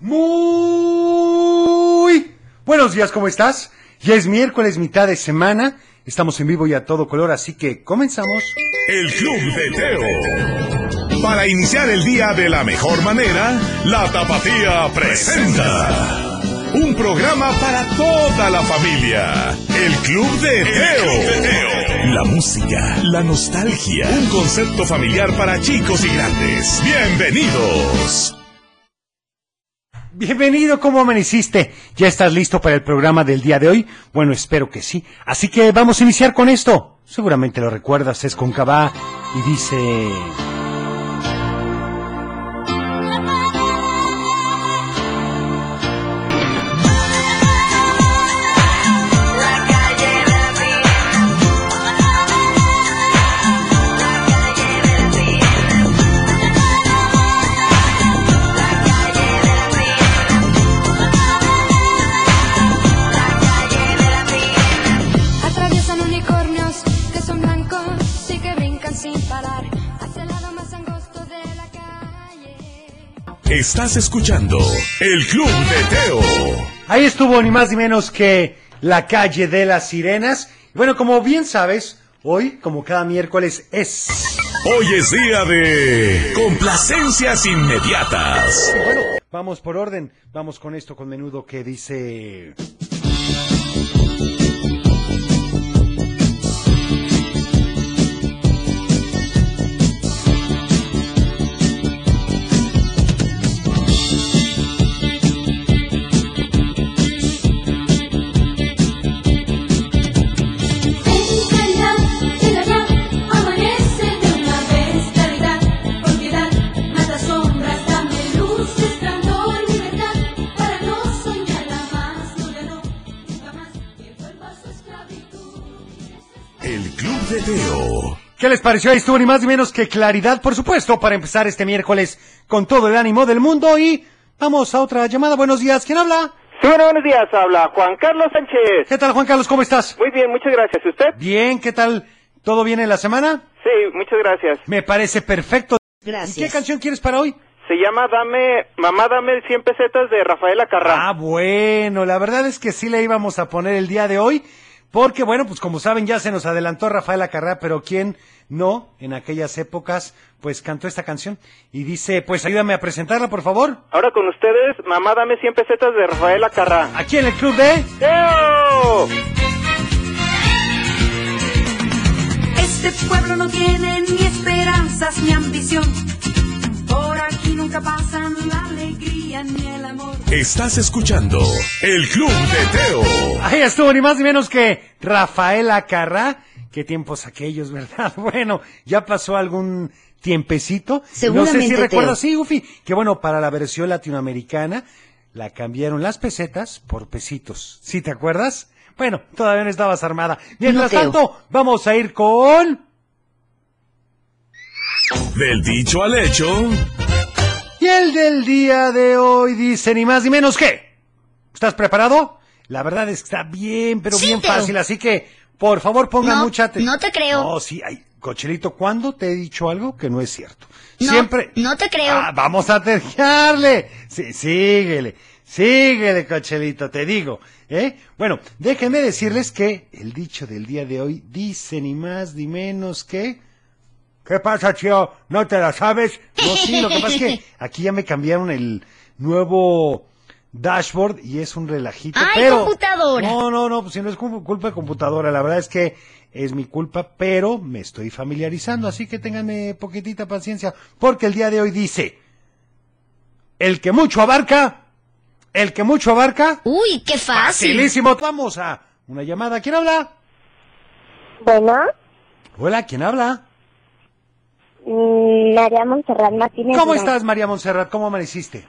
Muy buenos días, ¿cómo estás? Ya es miércoles, mitad de semana. Estamos en vivo y a todo color, así que comenzamos. El Club de Teo. Para iniciar el día de la mejor manera, la Tapatía presenta. Un programa para toda la familia. El Club de Teo. La música, la nostalgia. Un concepto familiar para chicos y grandes. Bienvenidos. Bienvenido, ¿cómo amaneciste? ¿Ya estás listo para el programa del día de hoy? Bueno, espero que sí. Así que vamos a iniciar con esto. Seguramente lo recuerdas, es con Cabá y dice... Estás escuchando El Club de Teo. Ahí estuvo ni más ni menos que la calle de las sirenas. Bueno, como bien sabes, hoy, como cada miércoles, es... Hoy es día de complacencias inmediatas. Bueno, vamos por orden. Vamos con esto con menudo que dice... de Teo. ¿Qué les pareció? Ahí estuvo ni más ni menos que claridad, por supuesto, para empezar este miércoles con todo el ánimo del mundo y vamos a otra llamada. Buenos días, ¿quién habla? Sí, bueno, buenos días. Habla Juan Carlos Sánchez. ¿Qué tal, Juan Carlos? ¿Cómo estás? Muy bien, muchas gracias. ¿Y ¿Usted? Bien, ¿qué tal? ¿Todo bien en la semana? Sí, muchas gracias. Me parece perfecto. Gracias. ¿Y qué canción quieres para hoy? Se llama Dame, Mamá Dame 100 pesetas de Rafaela Carrá. Ah, bueno, la verdad es que sí le íbamos a poner el día de hoy, porque bueno, pues como saben ya se nos adelantó Rafaela Carrá, pero quién no en aquellas épocas pues cantó esta canción y dice, pues ayúdame a presentarla, por favor. Ahora con ustedes, Mamá Dame 100 pesetas de Rafaela Carrá. Aquí en el club de ¡Teo! Este pueblo no tiene ni esperanzas ni ambición. Por aquí nunca pasan la alegría ni el amor. Estás escuchando El Club de Teo. Ahí estuvo ni más ni menos que Rafaela Carrá. Qué tiempos aquellos, ¿verdad? Bueno, ya pasó algún tiempecito. No sé Seguramente, si recuerdas, sí, Ufi, que bueno, para la versión latinoamericana la cambiaron las pesetas por pesitos. ¿Sí te acuerdas? Bueno, todavía no estabas armada. Mientras No, tanto, vamos a ir con... Del dicho al hecho. Y el del día de hoy dice ni más ni menos que... ¿Estás preparado? La verdad es que está bien, pero Sí, bien fácil, así que por favor pongan No, mucha atención. no te creo. No, sí, ay, Cochelito, ¿cuándo te he dicho algo que no es cierto? No, Siempre... no te creo. Ah, vamos a tergiarle. Sí, síguele, síguele, Cochelito, te digo. ¿eh? Bueno, déjenme decirles que el dicho del día de hoy dice ni más ni menos que... ¿Qué pasa, tío? ¿No te la sabes? No, sí, lo que pasa es que aquí ya me cambiaron el nuevo dashboard y es un relajito, ¡Ay, pero... computadora! No, no, no, pues si no es cu- culpa de computadora, la verdad es que es mi culpa, pero me estoy familiarizando, así que ténganme poquitita paciencia, porque el día de hoy dice, el que mucho abarca, el que mucho abarca, Uy, qué fácil. facilísimo. Vamos a una llamada, ¿quién habla? Bueno, Hola, ¿quién habla? Mm, María Montserrat Martínez. ¿Cómo estás, María Montserrat? ¿Cómo amaneciste?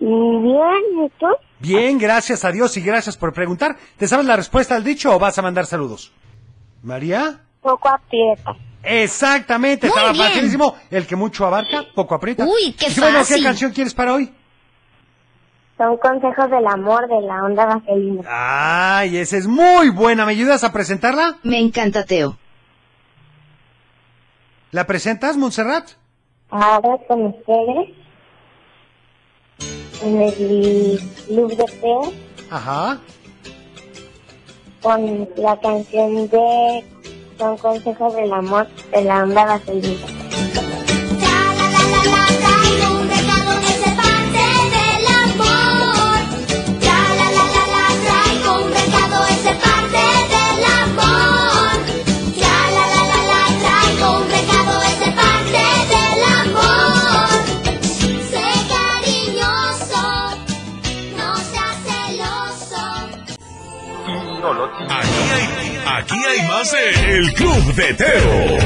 Mm, Bien, ¿y tú? Bien, gracias a Dios y gracias por preguntar. ¿Te sabes la respuesta al dicho o vas a mandar saludos? ¿María? Poco aprieta. Exactamente, Muy estaba bien. facilísimo. El que mucho abarca, poco aprieta. Uy, qué Y bueno, ¿qué canción quieres para hoy? Son consejos del amor de la onda vaselina. Ay, esa es muy buena. ¿Me ayudas a presentarla? Me encanta, Teo. ¿La presentas, Montserrat? Ahora con ustedes. en el club de Teo Ajá. con la canción de Son consejos del amor de la onda vaselina. Aquí hay, aquí hay más de El Club de Teo.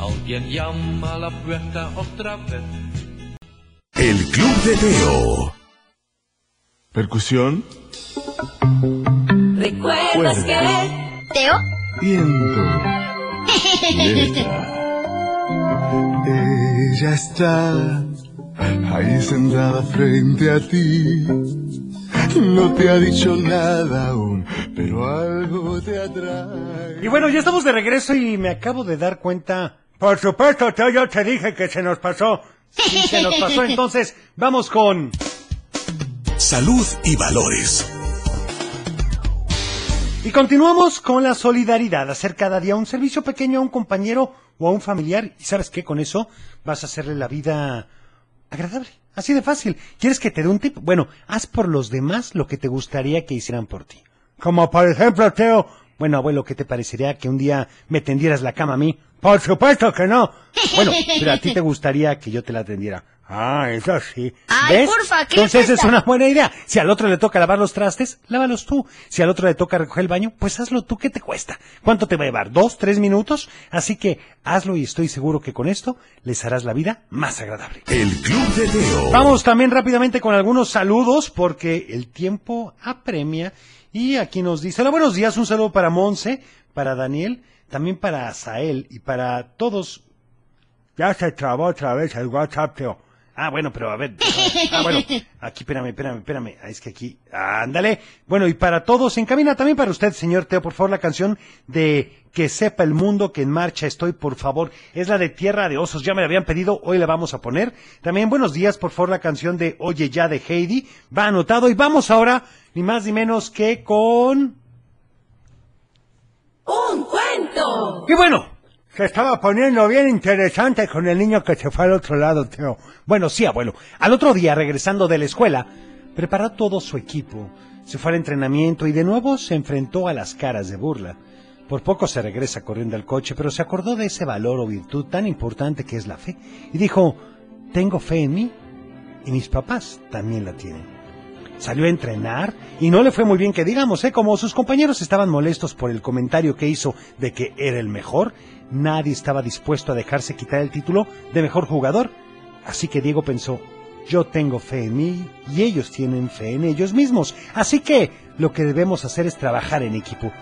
Alguien llama a la puerta otra vez. El Club de Teo. Percusión, ¿Recuerdas que Teo, viento, letra. Ella está ahí sentada frente a ti. No te ha dicho nada aún, pero algo te atrae. Y bueno, ya estamos de regreso y me acabo de dar cuenta. Por supuesto, Teo, yo te dije que se nos pasó. Sí, se nos pasó. Entonces, vamos con. Salud y valores. Y continuamos con la solidaridad. Hacer cada día un servicio pequeño a un compañero o a un familiar. Y sabes qué, con eso vas a hacerle la vida agradable. Así de fácil. ¿Quieres que te dé un tip? Bueno, haz por los demás lo que te gustaría que hicieran por ti. Como por ejemplo, Teo. Bueno, abuelo, ¿qué te parecería que un día me tendieras la cama a mí? Por supuesto que no. Bueno, pero a ti te gustaría que yo te la tendiera. Ah, eso sí. Ay, ¿Ves? porfa, ¿qué Entonces es una buena idea. Si al otro le toca lavar los trastes, lávalos tú. Si al otro le toca recoger el baño, pues hazlo tú. ¿Qué te cuesta? ¿Cuánto te va a llevar? ¿Dos, tres minutos? Así que hazlo y estoy seguro que con esto les harás la vida más agradable. El Club de Teo. Vamos también rápidamente con algunos saludos porque el tiempo apremia y aquí nos dice, hola, buenos días, un saludo para Monse, para Daniel, también para Asael y para todos. Ya se trabó otra vez el WhatsApp, Teo. Ah, bueno, pero a ver. Ah, bueno. Aquí, espérame, espérame, espérame. Ah, es que aquí. Ándale. Bueno, y para todos, en cabina también para usted, señor Teo, por favor, la canción de Que sepa el mundo que en marcha estoy, por favor. Es la de Tierra de Osos. Ya me la habían pedido, hoy la vamos a poner. También, buenos días, por favor, la canción de Oye ya de Heidi. Va anotado. Y vamos ahora, ni más ni menos que con. ¡Un cuento! Y bueno, se estaba poniendo bien interesante con el niño que se fue al otro lado, Teo. Bueno, sí, abuelo. Al otro día, regresando de la escuela, preparó todo su equipo, se fue al entrenamiento y de nuevo se enfrentó a las caras de burla. Por poco se regresa corriendo al coche, pero se acordó de ese valor o virtud tan importante que es la fe y dijo, tengo fe en mí y mis papás también la tienen. Salió a entrenar y no le fue muy bien que digamos, ¿eh? Como sus compañeros estaban molestos por el comentario que hizo de que era el mejor, nadie estaba dispuesto a dejarse quitar el título de mejor jugador. Así que Diego pensó, yo tengo fe en mí y ellos tienen fe en ellos mismos. Así que lo que debemos hacer es trabajar en equipo.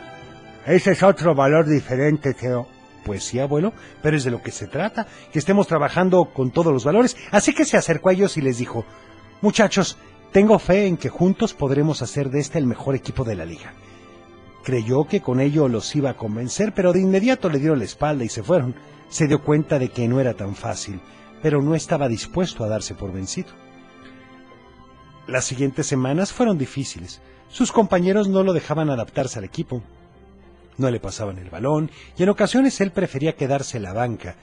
Ese es otro valor diferente, Teo. Pues sí, abuelo, pero es de lo que se trata, que estemos trabajando con todos los valores. Así que se acercó a ellos y les dijo, muchachos, tengo fe en que juntos podremos hacer de este el mejor equipo de la liga. Creyó que con ello los iba a convencer, pero de inmediato le dieron la espalda y se fueron. Se dio cuenta de que no era tan fácil, pero no estaba dispuesto a darse por vencido. Las siguientes semanas fueron difíciles. Sus compañeros no lo dejaban adaptarse al equipo. No le pasaban el balón y en ocasiones él prefería quedarse en la banca.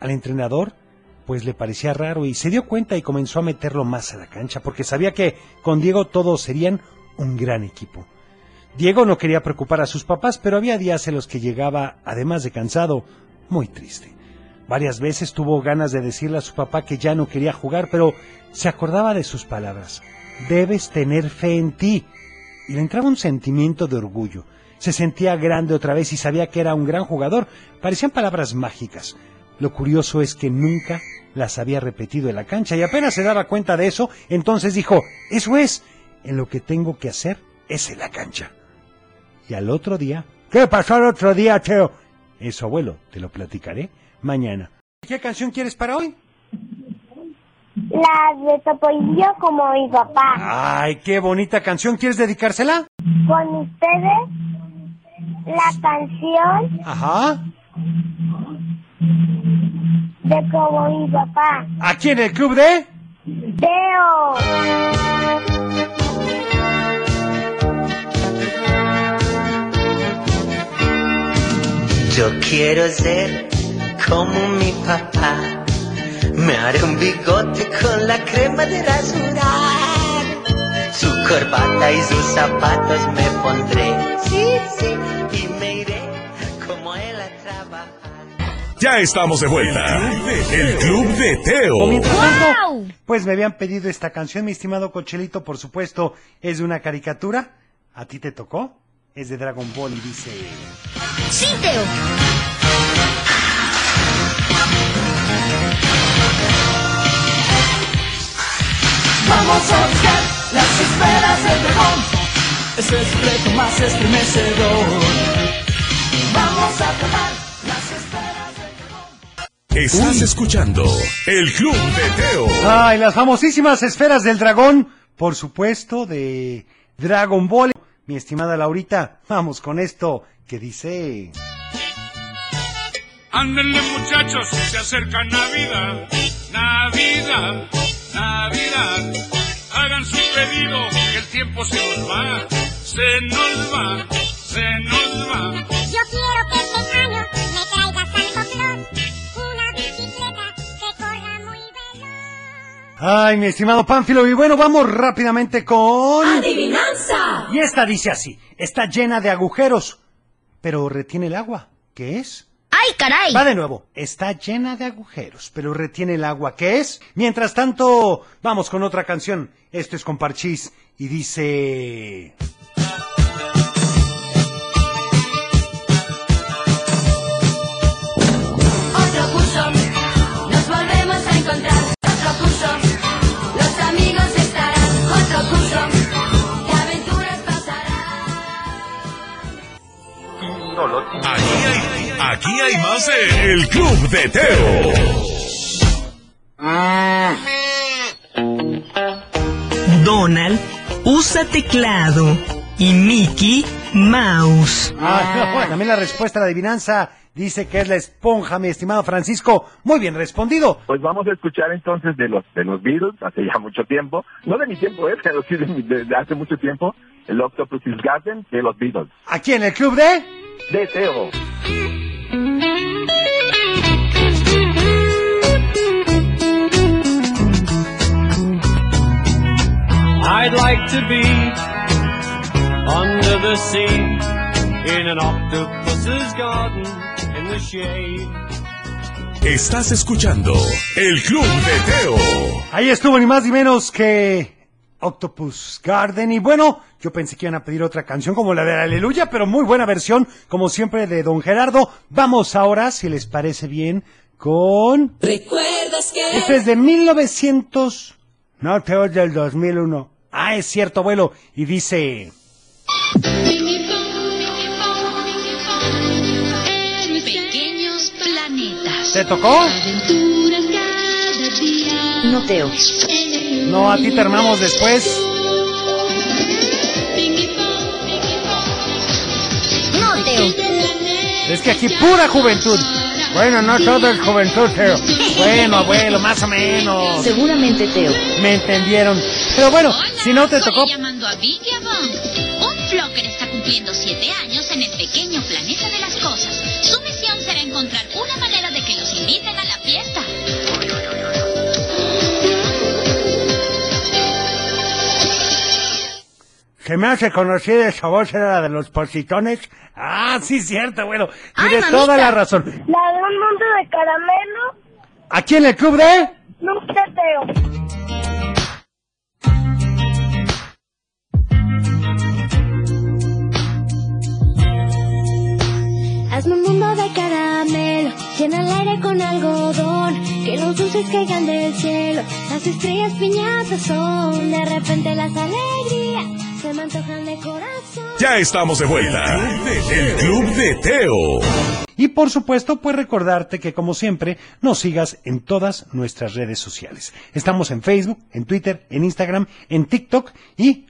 Al entrenador, pues le parecía raro y se dio cuenta y comenzó a meterlo más a la cancha porque sabía que con Diego todos serían un gran equipo. Diego no quería preocupar a sus papás, pero había días en los que llegaba, además de cansado, muy triste. Varias veces tuvo ganas de decirle a su papá que ya no quería jugar, pero se acordaba de sus palabras. Debes tener fe en ti. Y le entraba un sentimiento de orgullo. Se sentía grande otra vez y sabía que era un gran jugador. Parecían palabras mágicas. Lo curioso es que nunca las había repetido en la cancha y apenas se daba cuenta de eso, entonces dijo, eso es, en lo que tengo que hacer es en la cancha. Y al otro día, ¿qué pasó al otro día, Teo? Eso, abuelo, te lo platicaré mañana. ¿Qué canción quieres para hoy? La de Topollillo como mi papá. Ay, qué bonita canción. ¿Quieres dedicársela? Con ustedes, la canción Ajá. De como mi papá. Aquí en el club de... Teo. Yo quiero ser como mi papá. Me haré un bigote con la crema de rasurar. Su corbata y sus zapatos me pondré. Sí, sí. Y me Ya estamos de vuelta. El Club de Teo. Tanto, pues me habían pedido esta canción, mi estimado Cochelito, por supuesto, es de una caricatura. ¿A ti te tocó? Es de Dragon Ball y dice... Sí, Teo. Vamos a buscar las esferas del dragón. Ese es el reto más estremecedor. Vamos a atrapar las esferas Estás escuchando El Club de Teo. Ay, las famosísimas esferas del dragón, por supuesto, de Dragon Ball. Mi estimada Laurita, vamos con esto que dice... Ándenle muchachos, se acerca Navidad, Navidad, Navidad. Hagan su pedido, que el tiempo se nos va, se nos va, se nos va. Yo quiero Ay, mi estimado Pánfilo, y bueno, vamos rápidamente con... ¡Adivinanza! Y esta dice así, está llena de agujeros, pero retiene el agua. ¿Qué es? ¡Ay, caray! Va de nuevo, está llena de agujeros, pero retiene el agua. ¿Qué es? Mientras tanto, vamos con otra canción. Esto es con Parchís y dice... aquí hay más de El Club de Teo. Donald usa teclado y Mickey mouse. Ah, bueno, también la respuesta a la adivinanza dice que es la esponja, mi estimado Francisco. Muy bien respondido. Pues vamos a escuchar entonces de los de los Beatles, hace ya mucho tiempo, no de mi tiempo, eh, pero sí de, de- de hace mucho tiempo, el Octopus's Garden de los Beatles. Aquí en el club de... De Teo. I'd like to be under the sea in an octopus's garden in the shade. Estás escuchando El Club de Teo. Ahí estuvo ni más ni menos que Octopus Garden. Y bueno, yo pensé que iban a pedir otra canción como la de Aleluya, pero muy buena versión, como siempre, de Don Gerardo. Vamos ahora, si les parece bien, con... ¿Recuerdas que? Esto es de 1900... No, Teo es del 2001. Ah, es cierto, abuelo. Y dice... Pequeños planetas. ¿Te tocó? No, Teo. No, a ti te armamos después. No, Teo. Es que aquí pura juventud. Bueno, no todo es juventud, Teo. Bueno, abuelo, más o menos. Seguramente, Teo. Me entendieron. Pero bueno, si no te tocó... Llamando a Vicky. Un flocker está cumpliendo siete años en el pequeño planeta de las cosas. Su misión será encontrar una manera de que los inviten a la fiesta. Se me hace conocida esa voz, era la de los positones. Ah, sí, cierto, abuelo. Ay, Tiene toda la razón. La de un mundo de caramelo, Aquí en el club de... nunca Teo. Hazme un mundo de caramelo, llena el aire con algodón, que los dulces caigan del cielo, las estrellas piñatas son, de repente las alegrías se me antojan de corazón. Ya estamos de vuelta. El Club de Teo. Y por supuesto, pues recordarte que como siempre nos sigas en todas nuestras redes sociales. Estamos en Facebook, en Twitter, en Instagram, en TikTok y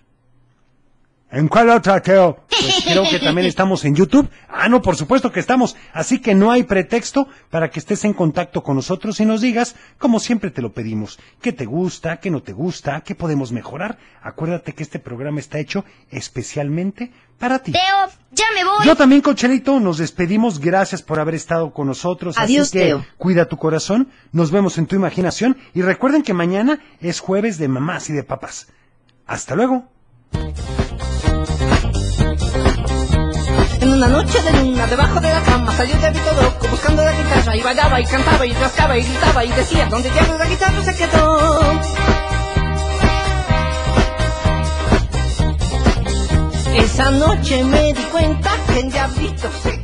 ¿En cuál otra, Teo? Pues creo que también estamos en YouTube. Ah, no, por supuesto que estamos. Así que no hay pretexto para que estés en contacto con nosotros y nos digas, como siempre te lo pedimos, qué te gusta, qué no te gusta, qué podemos mejorar. Acuérdate que este programa está hecho especialmente para ti. Teo, ya me voy. Yo también, Cochelito, nos despedimos. Gracias por haber estado con nosotros. Adiós, Así que Teo. cuida tu corazón. Nos vemos en tu imaginación. Y recuerden que mañana es jueves de mamás y de papás. Hasta luego. En una noche de luna, debajo de la cama, salió de Vito Loco buscando la guitarra y bailaba y cantaba y rascaba y gritaba y decía, ¿dónde diablos la guitarra se quedó? Esa noche me di cuenta que el diablito se se